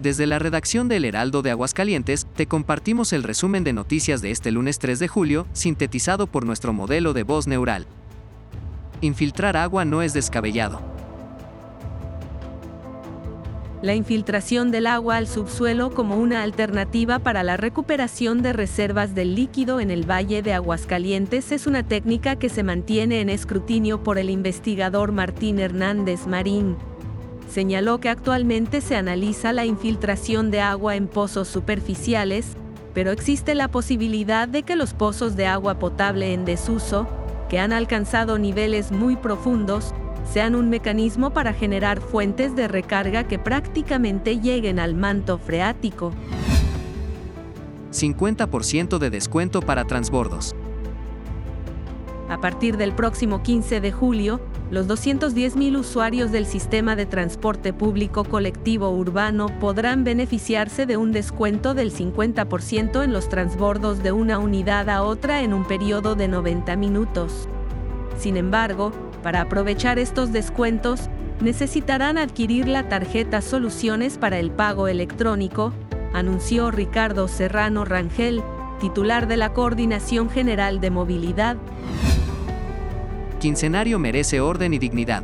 Desde la redacción del Heraldo de Aguascalientes, te compartimos el resumen de noticias de este lunes 3 de julio, sintetizado por nuestro modelo de voz neural. Infiltrar agua no es descabellado. La infiltración del agua al subsuelo como una alternativa para la recuperación de reservas del líquido en el Valle de Aguascalientes es una técnica que se mantiene en escrutinio por el investigador Martín Hernández Marín, señaló que actualmente se analiza la infiltración de agua en pozos superficiales, pero existe la posibilidad de que los pozos de agua potable en desuso, que han alcanzado niveles muy profundos, sean un mecanismo para generar fuentes de recarga que prácticamente lleguen al manto freático. 50% de descuento para transbordos. A partir del próximo 15 de julio, los 210.000 usuarios del sistema de transporte público colectivo urbano podrán beneficiarse de un descuento del 50% en los transbordos de una unidad a otra en un periodo de 90 minutos. Sin embargo, para aprovechar estos descuentos, necesitarán adquirir la tarjeta Soluciones para el Pago Electrónico, anunció Ricardo Serrano Rangel, titular de la Coordinación General de Movilidad quincenario merece orden y dignidad.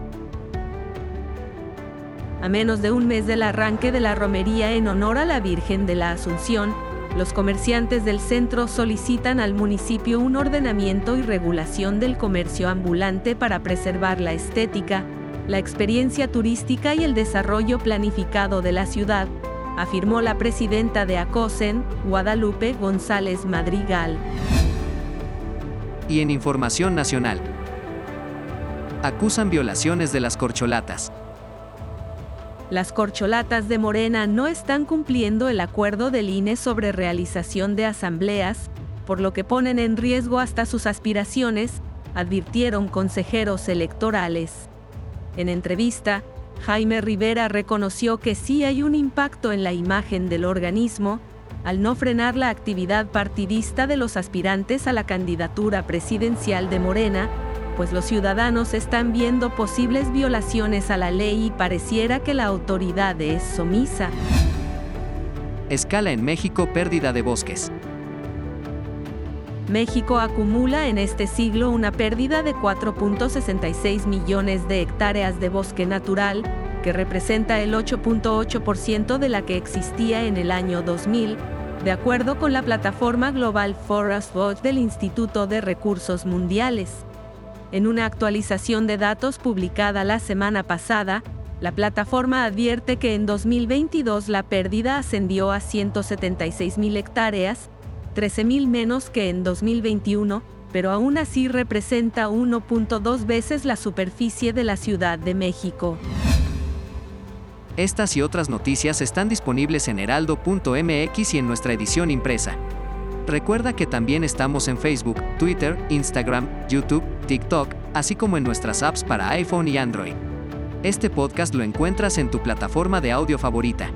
A menos de un mes del arranque de la romería en honor a la Virgen de la Asunción, los comerciantes del centro solicitan al municipio un ordenamiento y regulación del comercio ambulante para preservar la estética, la experiencia turística y el desarrollo planificado de la ciudad, afirmó la presidenta de ACOSEN, Guadalupe González Madrigal. Y en Información Nacional acusan violaciones de las corcholatas. Las corcholatas de Morena no están cumpliendo el acuerdo del INE sobre realización de asambleas, por lo que ponen en riesgo hasta sus aspiraciones, advirtieron consejeros electorales. En entrevista, Jaime Rivera reconoció que sí hay un impacto en la imagen del organismo, al no frenar la actividad partidista de los aspirantes a la candidatura presidencial de Morena, pues los ciudadanos están viendo posibles violaciones a la ley y pareciera que la autoridad es somisa. Escala en México pérdida de bosques. México acumula en este siglo una pérdida de 4.66 millones de hectáreas de bosque natural, que representa el 8.8% de la que existía en el año 2000, de acuerdo con la plataforma Global Forest Watch del Instituto de Recursos Mundiales. En una actualización de datos publicada la semana pasada, la plataforma advierte que en 2022 la pérdida ascendió a 176.000 hectáreas, 13.000 menos que en 2021, pero aún así representa 1.2 veces la superficie de la Ciudad de México. Estas y otras noticias están disponibles en heraldo.mx y en nuestra edición impresa. Recuerda que también estamos en Facebook, Twitter, Instagram, YouTube, TikTok, así como en nuestras apps para iPhone y Android. Este podcast lo encuentras en tu plataforma de audio favorita.